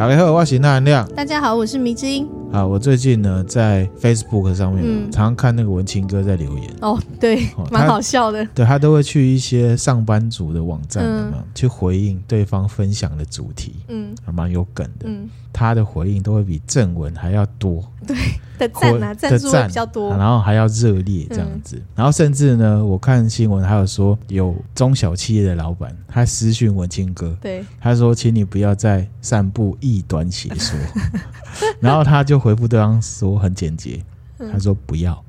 大家好，我是那亮。大家好，我是迷之音。啊，我最近呢在 Facebook 上面、嗯、常常看那个文青哥在留言。哦，对，蛮好笑的。对，他都会去一些上班族的网站，嗯、去回应对方分享的主题，嗯，还蛮有梗的。嗯，他的回应都会比正文还要多。对。的赞啊，赞数比较多，然后还要热烈这样子，嗯、然后甚至呢，我看新闻还有说有中小企业的老板，他私讯文青哥，对，他说，请你不要再散布异端邪说，然后他就回复对方说很简洁，他说不要，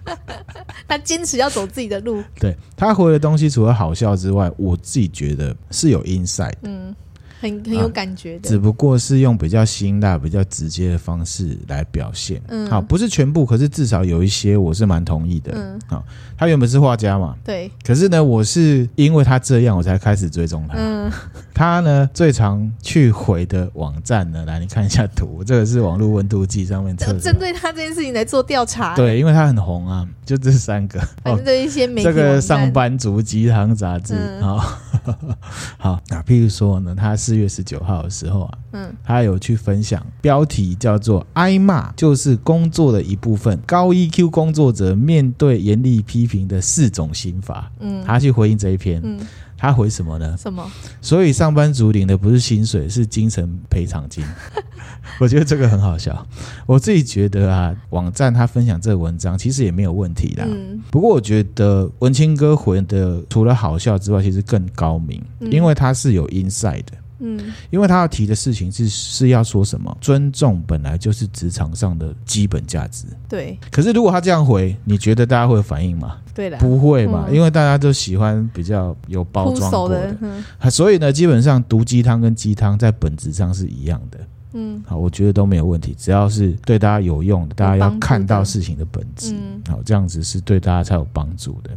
他坚持要走自己的路，对，他回的东西除了好笑之外，我自己觉得是有 inside 嗯。很很有感觉的、啊，只不过是用比较辛辣、比较直接的方式来表现。嗯，好，不是全部，可是至少有一些我是蛮同意的。嗯，好，他原本是画家嘛，对。可是呢，我是因为他这样，我才开始追踪他。嗯，他呢最常去回的网站呢，来你看一下图，这个是网络温度计上面测，针对他这件事情来做调查。对，因为他很红啊，就这三个。反正这一些媒体、哦、这个上班族鸡汤杂志啊。嗯、好，那譬如说呢，他四月十九号的时候啊，嗯，他有去分享，标题叫做“挨骂就是工作的一部分”，高 EQ 工作者面对严厉批评的四种心法。嗯，他去回应这一篇，嗯，他回什么呢？什么？所以上班族领的不是薪水，是精神赔偿金。我觉得这个很好笑，我自己觉得啊，网站他分享这个文章其实也没有问题啦。嗯，不过我觉得文青哥回的除了好笑之外，其实更高明，因为他是有 inside 的。嗯，因为他要提的事情是是要说什么？尊重本来就是职场上的基本价值。对。可是如果他这样回，你觉得大家会有反应吗？对的，不会嘛，因为大家都喜欢比较有包装过的。的所以呢，基本上毒鸡汤跟鸡汤在本质上是一样的。嗯，好，我觉得都没有问题，只要是对大家有用的，大家要看到事情的本质，嗯，好，这样子是对大家才有帮助的。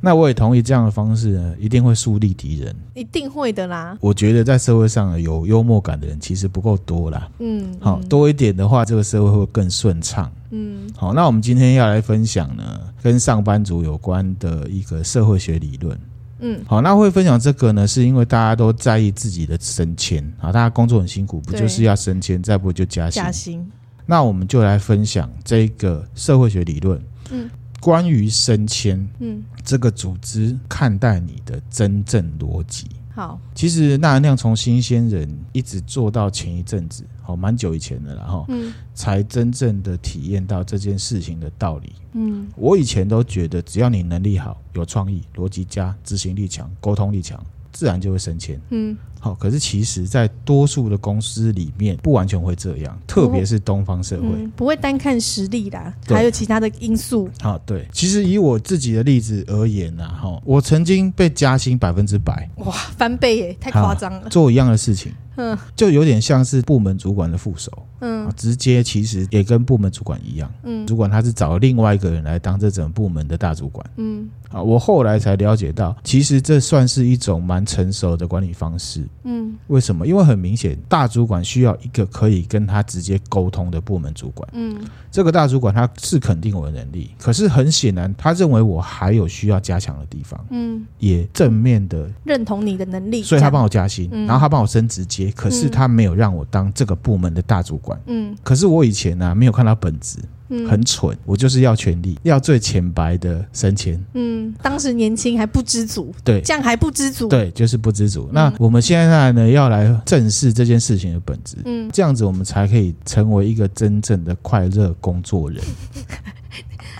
那我也同意这样的方式呢，一定会树立敌人，一定会的啦。我觉得在社会上有幽默感的人其实不够多啦，嗯，好，多一点的话，这个社会会更顺畅。嗯，好，那我们今天要来分享呢，跟上班族有关的一个社会学理论。嗯，好，那会分享这个呢，是因为大家都在意自己的升迁啊，大家工作很辛苦，不就是要升迁，再不就加薪？加薪。那我们就来分享这个社会学理论，嗯，关于升迁，嗯，这个组织看待你的真正逻辑。好，其实那能量从新鲜人一直做到前一阵子，好，蛮久以前的了哈，嗯，才真正的体验到这件事情的道理。嗯，我以前都觉得只要你能力好、有创意、逻辑佳、执行力强、沟通力强，自然就会升迁。嗯。好，可是其实，在多数的公司里面，不完全会这样，特别是东方社会，嗯、不会单看实力啦，还有其他的因素。好，对，其实以我自己的例子而言呢，哈，我曾经被加薪百分之百，哇，翻倍耶，太夸张了，做一样的事情。嗯，就有点像是部门主管的副手，嗯，直接其实也跟部门主管一样，嗯，主管他是找另外一个人来当这整部门的大主管，嗯，啊，我后来才了解到，其实这算是一种蛮成熟的管理方式，嗯，为什么？因为很明显，大主管需要一个可以跟他直接沟通的部门主管，嗯，这个大主管他是肯定我的能力，可是很显然，他认为我还有需要加强的地方，嗯，也正面的认同你的能力，所以他帮我加薪，然后他帮我升职阶。可是他没有让我当这个部门的大主管。嗯，可是我以前呢、啊、没有看到本质，嗯，很蠢，我就是要权力，要最浅白的升迁。嗯，当时年轻还不知足，对，这样还不知足，对，就是不知足。那我们现在呢要来正视这件事情的本质，嗯，这样子我们才可以成为一个真正的快乐工作人。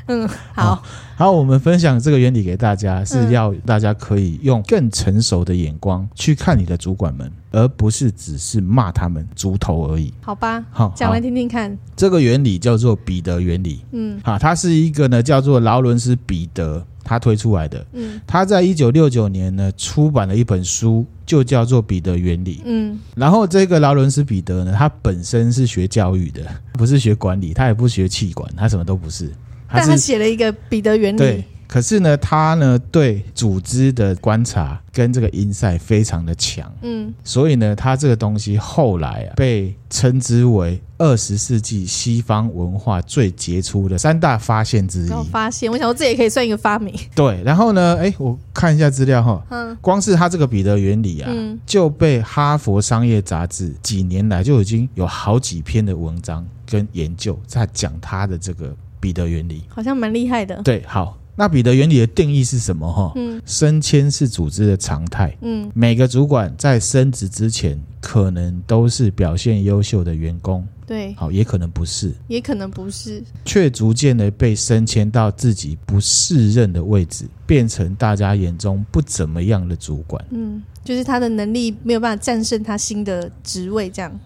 嗯，好，好，好，我们分享这个原理给大家，是要大家可以用更成熟的眼光去看你的主管们，而不是只是骂他们猪头而已。好吧，好，讲来听听看。这个原理叫做彼得原理。嗯，好，它是一个呢叫做劳伦斯彼得他推出来的。嗯，他在一九六九年呢出版了一本书，就叫做彼得原理。嗯，然后这个劳伦斯彼得呢，他本身是学教育的，不是学管理，他也不学气管，他什么都不是。但他写了一个彼得原理，对，可是呢，他呢对组织的观察跟这个 insight 非常的强，嗯，所以呢，他这个东西后来啊被称之为二十世纪西方文化最杰出的三大发现之一。发现，我想说这也可以算一个发明。对，然后呢，哎，我看一下资料哈，嗯，光是他这个彼得原理啊，嗯，就被哈佛商业杂志几年来就已经有好几篇的文章跟研究在讲他的这个彼得原理，好像蛮厉害的。对，好。那彼得原理的定义是什么？哈，嗯，升迁是组织的常态，嗯，每个主管在升职之前，可能都是表现优秀的员工，对，好，也可能不是，也可能不是，却逐渐的被升迁到自己不适任的位置，变成大家眼中不怎么样的主管，嗯，就是他的能力没有办法战胜他新的职位，这样。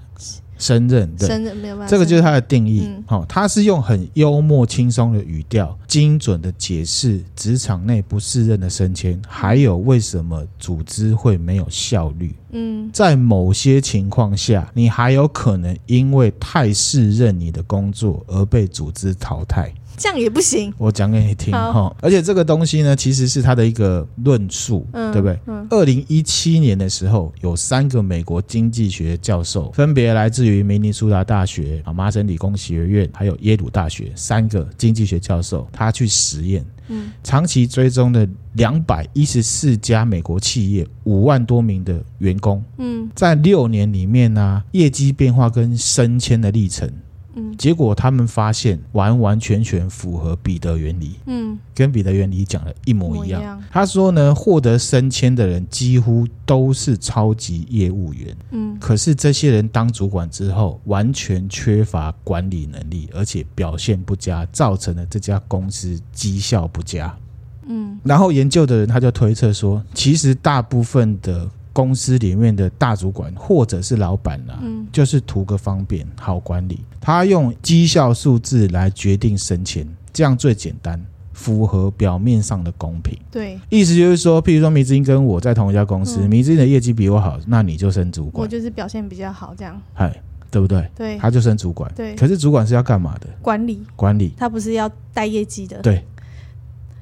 升任，对，升任没有办法，这个就是他的定义。好、嗯，他、哦、是用很幽默、轻松的语调，精准的解释职场内不适任的升迁，还有为什么组织会没有效率。嗯，在某些情况下，你还有可能因为太适任你的工作而被组织淘汰。这样也不行。我讲给你听哈，而且这个东西呢，其实是他的一个论述，嗯、对不对？二零一七年的时候，有三个美国经济学教授，分别来自于明尼苏达大学、啊麻省理工学院，还有耶鲁大学，三个经济学教授，他去实验，嗯，长期追踪的两百一十四家美国企业，五万多名的员工，嗯，在六年里面呢、啊，业绩变化跟升迁的历程。嗯，结果他们发现完完全全符合彼得原理，嗯，跟彼得原理讲的一模一样。一样。他说呢，获得升迁的人几乎都是超级业务员，嗯，可是这些人当主管之后，完全缺乏管理能力，而且表现不佳，造成了这家公司绩效不佳。嗯，然后研究的人他就推测说，其实大部分的。公司里面的大主管或者是老板啊，嗯，就是图个方便好管理，他用绩效数字来决定升迁，这样最简单，符合表面上的公平。对，意思就是说，譬如说，迷之音跟我在同一家公司，嗯、迷之音的业绩比我好，那你就升主管，我就是表现比较好，这样，嗨，对不对？对，他就升主管。对，可是主管是要干嘛的？管理，管理，他不是要带业绩的。对。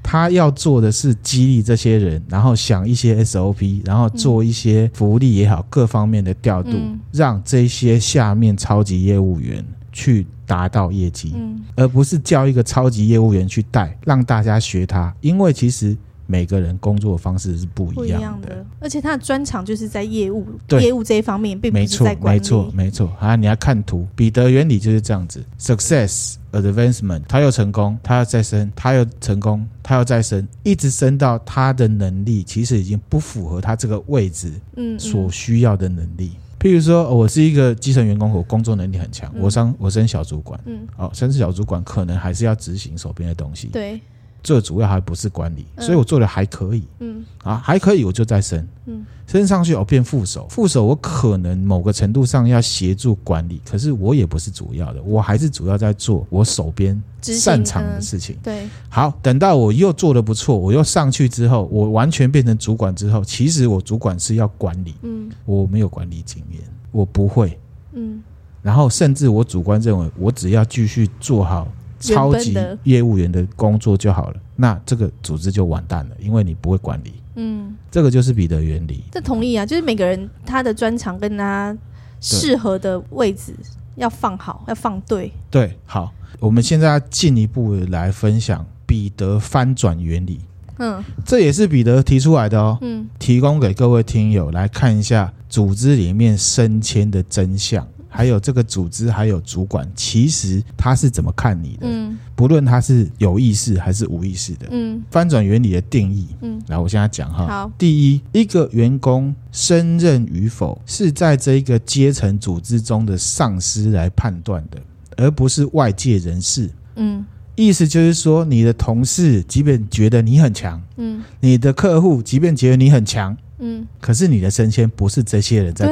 他要做的是激励这些人，然后想一些 SOP，然后做一些福利也好，各方面的调度，嗯、让这些下面超级业务员去达到业绩，嗯、而不是叫一个超级业务员去带，让大家学他。因为其实每个人工作的方式是不一样的，而且他的专长就是在业务，对。业务这一方面，并不是在管理。没错，没错，啊，你要看图，彼得原理就是这样子，success。Advancement，他又成功，他要再升，他又成功，他要再升，一直升到他的能力其实已经不符合他这个位置，嗯，所需要的能力。嗯嗯、譬如说，我是一个基层员工，我工作能力很强，嗯、我升我升小主管，嗯，好、哦，升小主管可能还是要执行手边的东西，对。最主要还不是管理，所以我做的还可以，嗯，啊，还可以，我就再升，嗯，升上去我变副手，副手我可能某个程度上要协助管理，可是我也不是主要的，我还是主要在做我手边擅长的事情，对。好，等到我又做的不错，我又上去之后，我完全变成主管之后，其实我主管是要管理，嗯，我没有管理经验，我不会，嗯，然后甚至我主观认为，我只要继续做好。超级业务员的工作就好了，那这个组织就完蛋了，因为你不会管理。嗯，这个就是彼得原理。这同意啊，就是每个人他的专长跟他适合的位置要放好，要放对。对，好，我们现在要进一步来分享彼得翻转原理。嗯，这也是彼得提出来的哦。嗯，提供给各位听友来看一下组织里面升迁的真相。还有这个组织，还有主管，其实他是怎么看你的？嗯，不论他是有意识还是无意识的。嗯，翻转原理的定义。嗯，来，我现在讲哈。好，第一，一个员工升任与否，是在这一个阶层组织中的上司来判断的，而不是外界人士。嗯，意思就是说，你的同事即便觉得你很强，嗯，你的客户即便觉得你很强。嗯，可是你的升迁不是这些人在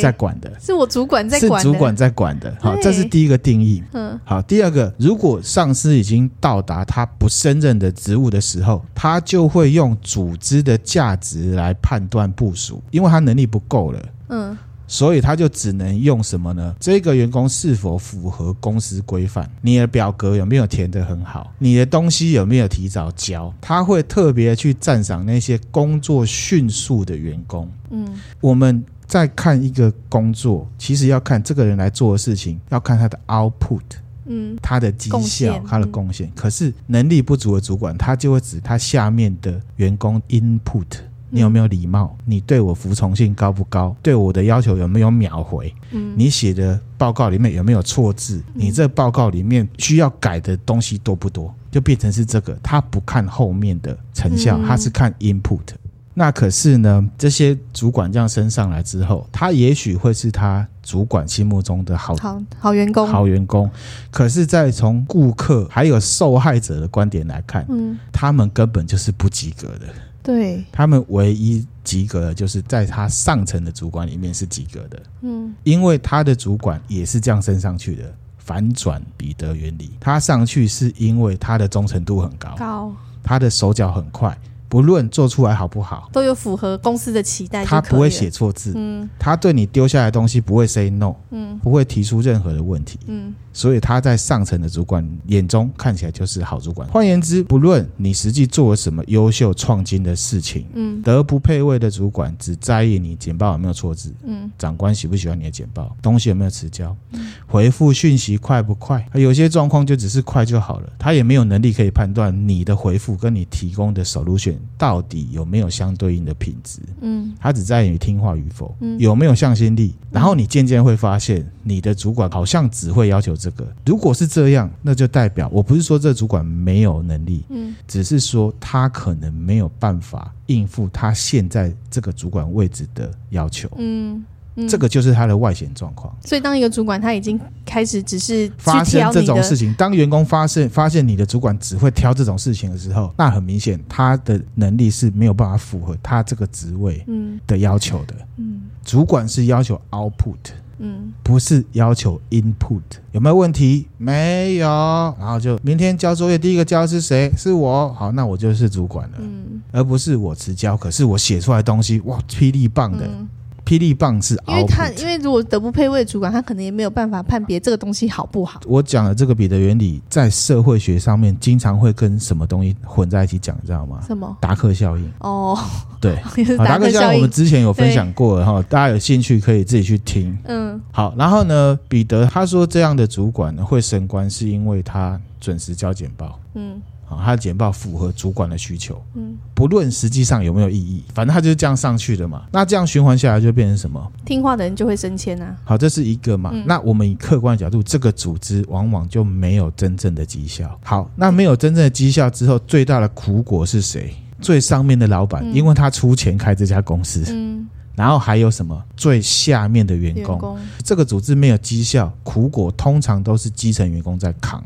在管的，是我主管在管，是主管在管的。好，这是第一个定义。嗯，好，第二个，如果上司已经到达他不胜任的职务的时候，他就会用组织的价值来判断部署，因为他能力不够了。嗯，所以他就只能用什么呢？这个员工是否符合公司规范？你的表格有没有填得很好？你的东西有没有提早交？他会特别去赞赏那些工作迅速的员工。嗯，我们在看一个工作，其实要看这个人来做的事情，要看他的 output，嗯，他的绩效，他的贡献。可是能力不足的主管，他就会指他下面的员工 input。你有没有礼貌？你对我服从性高不高？对我的要求有没有秒回？嗯，你写的报告里面有没有错字？你这报告里面需要改的东西多不多？就变成是这个，他不看后面的成效，他是看 input。那可是呢，这些主管这样升上来之后，他也许会是他主管心目中的好好好员工，好员工。可是，在从顾客还有受害者的观点来看，嗯，他们根本就是不及格的。对，他们唯一及格的就是在他上层的主管里面是及格的，嗯，因为他的主管也是这样升上去的。反转彼得原理，他上去是因为他的忠诚度很高，高，他的手脚很快。不论做出来好不好，都有符合公司的期待。他不会写错字，嗯，他对你丢下来的东西不会 say no，嗯，不会提出任何的问题，嗯，所以他在上层的主管眼中看起来就是好主管。换言之，不论你实际做了什么优秀创新的事情，嗯，德不配位的主管只在意你简报有没有错字，嗯，长官喜不喜欢你的简报，东西有没有迟交，嗯，回复讯息快不快，有些状况就只是快就好了，他也没有能力可以判断你的回复跟你提供的 solution。到底有没有相对应的品质？嗯，他只在于听话与否，嗯，有没有向心力。然后你渐渐会发现，你的主管好像只会要求这个。如果是这样，那就代表我不是说这主管没有能力，嗯，只是说他可能没有办法应付他现在这个主管位置的要求，嗯。这个就是他的外显状况。所以，当一个主管他已经开始只是发生这种事情，当员工发现发现你的主管只会挑这种事情的时候，那很明显他的能力是没有办法符合他这个职位的要求的。嗯，主管是要求 output，嗯，不是要求 input。有没有问题？没有。然后就明天交作业，第一个交的是谁？是我。好，那我就是主管了。嗯，而不是我迟交，可是我写出来的东西哇，霹雳棒的。霹雳棒是，因为他因为如果德不配位主管，他可能也没有办法判别这个东西好不好。我讲的这个彼得原理，在社会学上面经常会跟什么东西混在一起讲，你知道吗？什么？达克效应。哦，对，达克效应我们之前有分享过哈，大家有兴趣可以自己去听。嗯，好，然后呢，彼得他说这样的主管呢会升官，是因为他准时交简报。嗯。啊，他的简报符合主管的需求，嗯，不论实际上有没有意义，反正他就是这样上去的嘛。那这样循环下来就变成什么？听话的人就会升迁啊。好，这是一个嘛。嗯、那我们以客观的角度，这个组织往往就没有真正的绩效。好，那没有真正的绩效之后，最大的苦果是谁？最上面的老板，因为他出钱开这家公司。嗯。然后还有什么？最下面的员工，员工这个组织没有绩效，苦果通常都是基层员工在扛，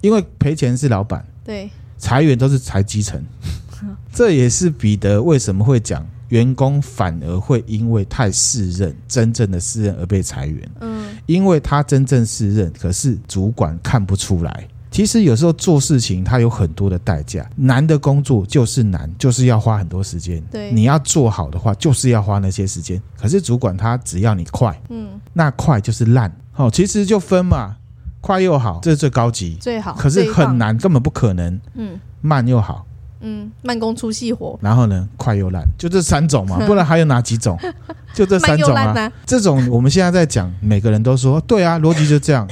因为赔钱是老板。对，裁员都是裁基层，这也是彼得为什么会讲员工反而会因为太适任，真正的适任而被裁员。嗯，因为他真正适任，可是主管看不出来。其实有时候做事情他有很多的代价，难的工作就是难，就是要花很多时间。对，你要做好的话，就是要花那些时间。可是主管他只要你快，嗯，那快就是烂。好，其实就分嘛。快又好，这是最高级，最好。可是很难，根本不可能。嗯，慢又好，嗯，慢工出细活。然后呢，快又烂，就这三种嘛，不然还有哪几种？就这三种啊。这种我们现在在讲，每个人都说对啊，逻辑就这样。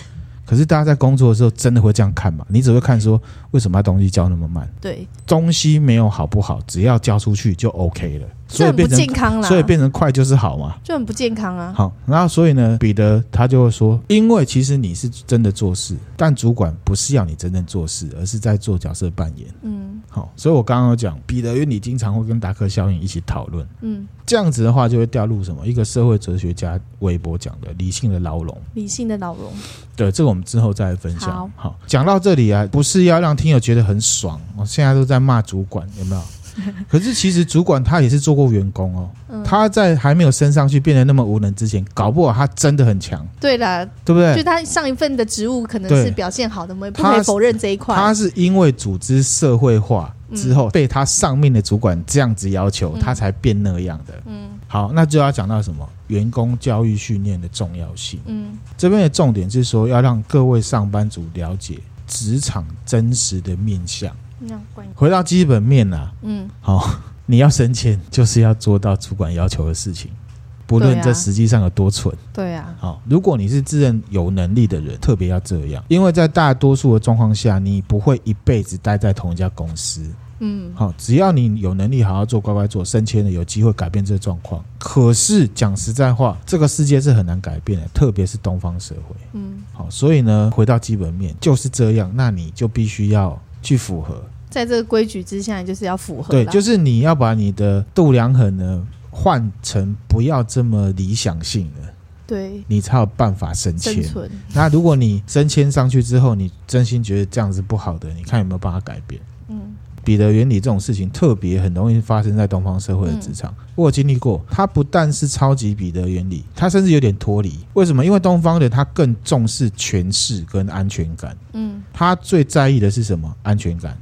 可是大家在工作的时候，真的会这样看吗？你只会看说，为什么他东西交那么慢？对，东西没有好不好，只要交出去就 OK 了。所以变成不健康了，所以变成快就是好嘛，就很不健康啊。好，然后所以呢，彼得他就会说，因为其实你是真的做事，但主管不是要你真正做事，而是在做角色扮演。嗯，好，所以我刚刚有讲彼得，因为你经常会跟达克效应一起讨论。嗯，这样子的话就会掉入什么？一个社会哲学家韦伯讲的理性的牢笼。理性的牢笼。对，这个我们之后再来分享。好，好，讲到这里啊，不是要让听友觉得很爽，我现在都在骂主管，有没有？可是其实主管他也是做过员工哦，嗯、他在还没有升上去变得那么无能之前，搞不好他真的很强。对啦，对不对？就他上一份的职务可能是表现好的，我们不可以否认这一块。他是因为组织社会化之后，被他上面的主管这样子要求，嗯、他才变那样的。嗯，好，那就要讲到什么？员工教育训练的重要性。嗯，这边的重点是说，要让各位上班族了解职场真实的面向。回到基本面啊，嗯，好，你要升迁，就是要做到主管要求的事情，不论这实际上有多蠢。对啊，好，如果你是自认有能力的人，特别要这样，因为在大多数的状况下，你不会一辈子待在同一家公司。嗯，好，只要你有能力好好做，乖乖做，升迁了，有机会改变这个状况。可是讲实在话，这个世界是很难改变的，特别是东方社会。嗯，好，所以呢，回到基本面就是这样，那你就必须要去符合，在这个规矩之下，就是要符合。对，就是你要把你的度量衡呢换成不要这么理想性的，对，你才有办法升迁。那如果你升迁上去之后，你真心觉得这样子不好的，你看有没有办法改变？嗯。彼得原理这种事情特别很容易发生在东方社会的职场，我有经历过。它不但是超级彼得原理，它甚至有点脱离。为什么？因为东方人他更重视权势跟安全感。嗯，他最在意的是什么？安全感。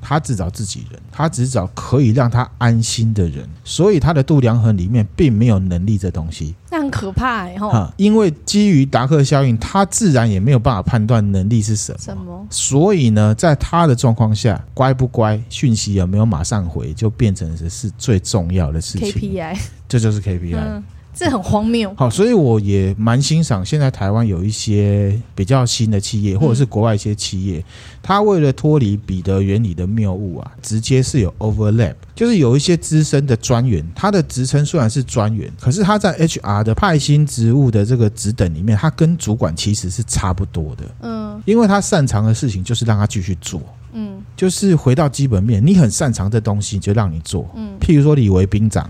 他只找自己人，他只找可以让他安心的人，所以他的度量衡里面并没有能力这东西，那很可怕哎吼！因为基于达克效应，他自然也没有办法判断能力是什么，什么？所以呢，在他的状况下，乖不乖，讯息有没有马上回，就变成是是最重要的事情。KPI，这就是 KPI。嗯这很荒谬。好，所以我也蛮欣赏现在台湾有一些比较新的企业，或者是国外一些企业，它为了脱离彼得原理的谬误啊，直接是有 overlap，就是有一些资深的专员，他的职称虽然是专员，可是他在 HR 的派薪职务的这个职等里面，他跟主管其实是差不多的。嗯，因为他擅长的事情就是让他继续做。嗯，就是回到基本面，你很擅长的东西就让你做。嗯，譬如说李维兵长。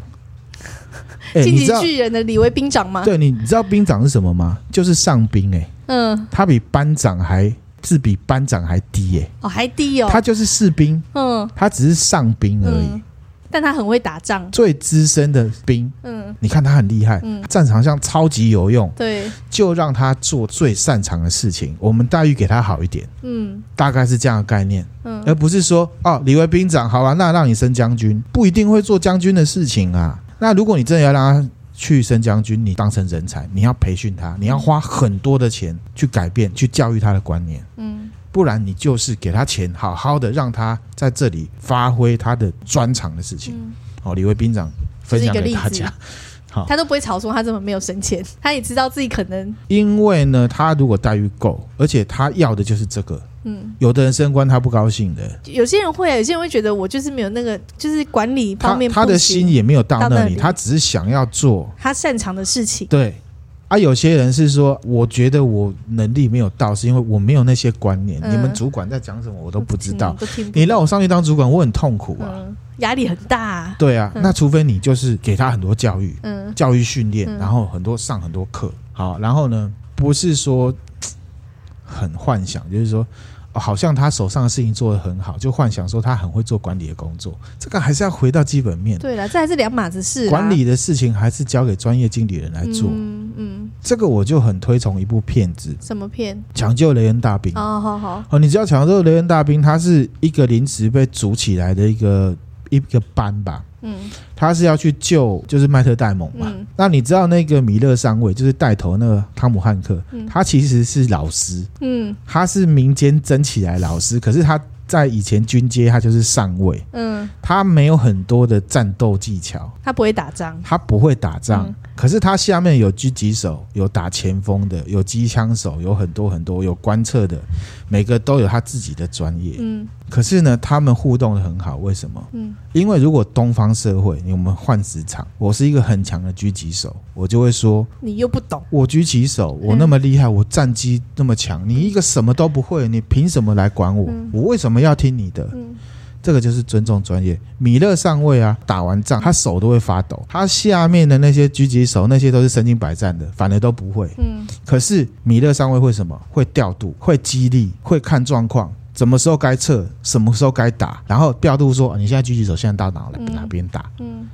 欸、进击巨人的李维兵长吗？对，你你知道兵长是什么吗？就是上兵哎、欸，嗯，他比班长还是比班长还低哎、欸，哦，还低哦，他就是士兵，嗯，他只是上兵而已，嗯、但他很会打仗，最资深的兵，嗯，你看他很厉害，嗯，战场上超级有用，对，就让他做最擅长的事情，我们待遇给他好一点，嗯，大概是这样的概念，嗯，而不是说哦，李维兵长好了，那让你升将军，不一定会做将军的事情啊。那如果你真的要让他去升将军，你当成人才，你要培训他，你要花很多的钱去改变、去教育他的观念，嗯，不然你就是给他钱，好好的让他在这里发挥他的专长的事情。哦，李维兵长分享给大家。好，他都不会吵说他怎么没有升迁，他也知道自己可能因为呢，他如果待遇够，而且他要的就是这个。嗯，有的人升官他不高兴的，有些人会，有些人会觉得我就是没有那个，就是管理方面他，他的心也没有到那里，他只是想要做。他擅长的事情。对，啊，有些人是说，我觉得我能力没有到，是因为我没有那些观念。嗯、你们主管在讲什么，我都不知道。你让我上去当主管，我很痛苦啊，嗯、压力很大、啊。对啊，嗯、那除非你就是给他很多教育，嗯，教育训练，然后很多上很多课，好，然后呢，不是说很幻想，就是说。好像他手上的事情做得很好，就幻想说他很会做管理的工作。这个还是要回到基本面。对了，这还是两码子事。管理的事情还是交给专业经理人来做。嗯嗯，这个我就很推崇一部片子。什么片？抢救雷恩大兵。哦，好好。哦，你知道抢救雷恩大兵，他是一个临时被组起来的一个一个班吧？嗯，他是要去救，就是麦特戴蒙嘛。嗯、那你知道那个米勒上尉，就是带头那个汤姆汉克，嗯、他其实是老师，嗯，他是民间争起来老师，可是他在以前军阶他就是上尉，嗯，他没有很多的战斗技巧，他不会打仗，他不会打仗。嗯可是他下面有狙击手，有打前锋的，有机枪手，有很多很多，有观测的，每个都有他自己的专业。嗯。可是呢，他们互动的很好，为什么？嗯。因为如果东方社会，我们换职场，我是一个很强的狙击手，我就会说，你又不懂。我狙击手，我那么厉害，我战机那么强，你一个什么都不会，你凭什么来管我？我为什么要听你的？嗯。这个就是尊重专业。米勒上尉啊，打完仗他手都会发抖，他下面的那些狙击手那些都是身经百战的，反而都不会。嗯。可是米勒上尉会什么？会调度，会激励，会看状况，什么时候该撤，什么时候该打，然后调度说你现在狙击手现在到哪来哪边打。嗯。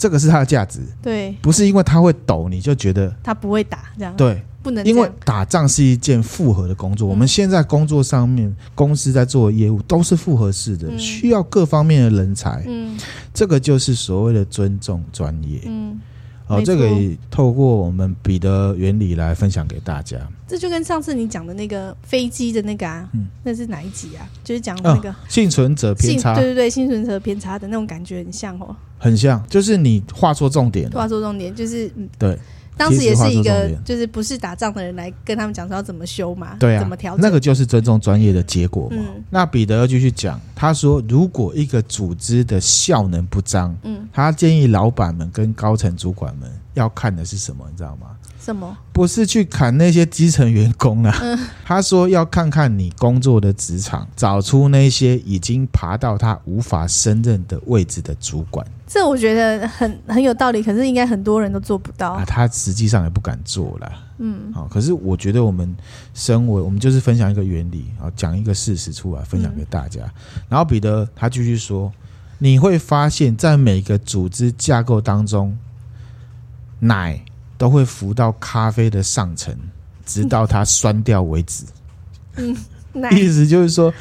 这个是它的价值。对。不是因为它会抖，你就觉得它不会打这样。对。不能，因为打仗是一件复合的工作。我们现在工作上面，公司在做的业务都是复合式的，需要各方面的人才。嗯，这个就是所谓的尊重专业。嗯，哦，这个也透过我们彼得原理来分享给大家。这就跟上次你讲的那个飞机的那个啊，嗯，那是哪一集啊？就是讲那个幸存者偏差，对对对，幸存者偏差的那种感觉很像哦，很像，就是你画错重点，画错重点就是对。当时也是一个，就是不是打仗的人来跟他们讲说要怎么修嘛，对啊，怎么调整，那个就是尊重专业的结果嘛。嗯、那彼得又继续讲，他说，如果一个组织的效能不彰，嗯，他建议老板们跟高层主管们要看的是什么，你知道吗？什么？不是去砍那些基层员工啊！嗯、他说要看看你工作的职场，找出那些已经爬到他无法胜任的位置的主管。这我觉得很很有道理，可是应该很多人都做不到。啊、他实际上也不敢做了。嗯，好，可是我觉得我们身为我们就是分享一个原理啊，讲一个事实出来分享给大家。嗯、然后彼得他继续说，你会发现在每个组织架构当中，奶。都会浮到咖啡的上层，直到它酸掉为止。嗯，意思就是说，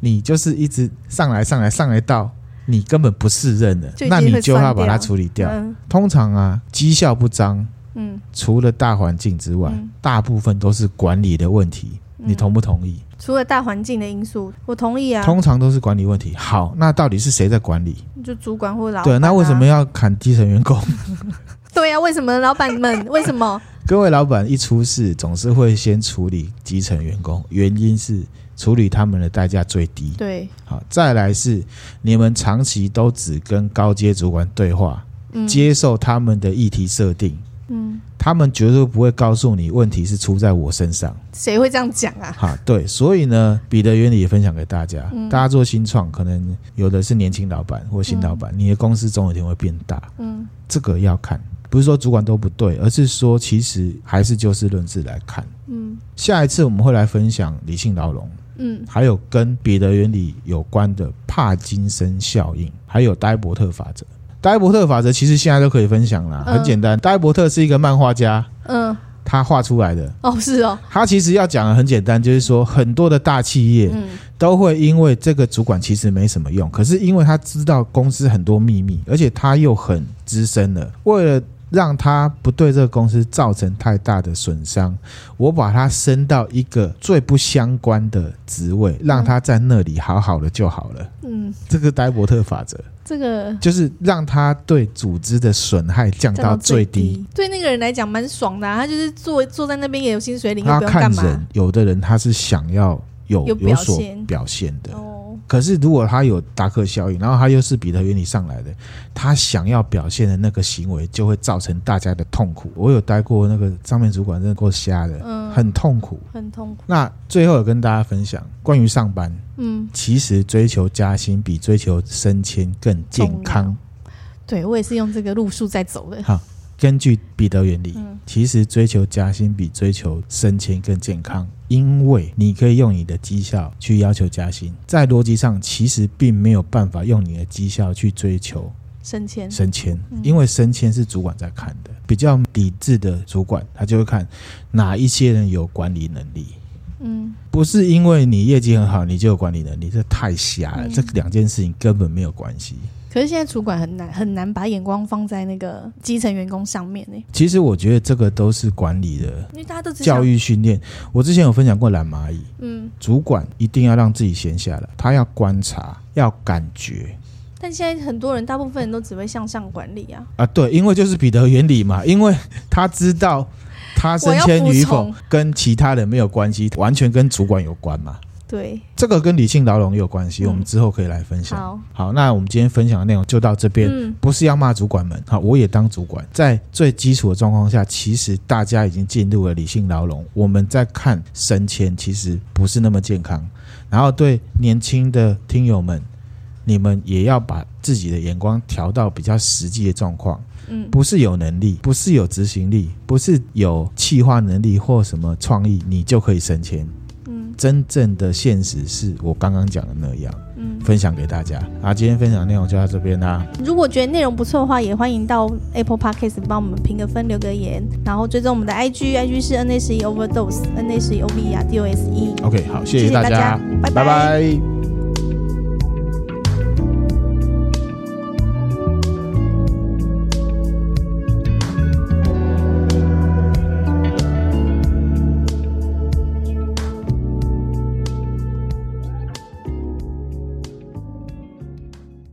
你就是一直上来、上来、上来到你根本不适任的，那你就要把它处理掉。嗯、通常啊，绩效不彰，嗯，除了大环境之外，嗯、大部分都是管理的问题。你同不同意？除了大环境的因素，我同意啊。通常都是管理问题。好，那到底是谁在管理？就主管或老。对，那为什么要砍基层员工？对呀、啊，为什么老板们？为什么？各位老板一出事，总是会先处理基层员工，原因是处理他们的代价最低。对，好，再来是你们长期都只跟高阶主管对话，嗯、接受他们的议题设定，嗯，他们绝对不会告诉你问题是出在我身上。谁会这样讲啊？哈，对，所以呢，彼得原理也分享给大家。嗯、大家做新创，可能有的是年轻老板或新老板，嗯、你的公司总有一天会变大。嗯，这个要看。不是说主管都不对，而是说其实还是就事论事来看。嗯，下一次我们会来分享理性牢笼，嗯，还有跟彼得原理有关的帕金森效应，还有呆伯特法则。呆伯特法则其实现在都可以分享了，很简单。呆伯特是一个漫画家，嗯。他画出来的哦，是哦。他其实要讲的很简单，就是说很多的大企业都会因为这个主管其实没什么用，可是因为他知道公司很多秘密，而且他又很资深了，为了让他不对这个公司造成太大的损伤，我把他升到一个最不相关的职位，让他在那里好好的就好了。嗯，这个戴伯特法则。这个就是让他对组织的损害降到最低，对那个人来讲蛮爽的啊。他就是坐坐在那边也有薪水领，他看人，有的人他是想要有有，有所表现的。哦可是，如果他有达克效应，然后他又是彼得原理上来的，他想要表现的那个行为，就会造成大家的痛苦。我有待过那个上面主管，真的够瞎的，嗯，很痛苦，很痛苦。那最后有跟大家分享关于上班，嗯，其实追求加薪比追求升迁更健康。对，我也是用这个路数在走的。好。根据彼得原理，其实追求加薪比追求升迁更健康，因为你可以用你的绩效去要求加薪，在逻辑上其实并没有办法用你的绩效去追求升迁。升迁，因为升迁是主管在看的，比较理智的主管他就会看哪一些人有管理能力。嗯，不是因为你业绩很好你就有管理能力，这太瞎了，这两件事情根本没有关系。可是现在主管很难很难把眼光放在那个基层员工上面呢。其实我觉得这个都是管理的，因为大家都教育训练。我之前有分享过懒蚂蚁，嗯，主管一定要让自己闲下来，他要观察，要感觉。但现在很多人，大部分人都只会向上管理啊。啊，对，因为就是彼得原理嘛，因为他知道他升迁与否跟其他人没有关系，完全跟主管有关嘛。对，这个跟理性牢笼也有关系，嗯、我们之后可以来分享。好，好，那我们今天分享的内容就到这边，嗯、不是要骂主管们，好，我也当主管，在最基础的状况下，其实大家已经进入了理性牢笼，我们在看升迁，其实不是那么健康。然后对年轻的听友们，你们也要把自己的眼光调到比较实际的状况，嗯，不是有能力，不是有执行力，不是有企划能力或什么创意，你就可以升迁。真正的现实是我刚刚讲的那样，嗯，分享给大家啊。今天分享的内容就到这边啦。如果觉得内容不错的话，也欢迎到 Apple Podcast 帮我们评个分、留个言，然后追踪我们的 IG，IG 是 N A 十一 Overdose，N A 十一 O V E R D O S E。OK，好，谢谢大家，谢谢大家，拜拜。拜拜。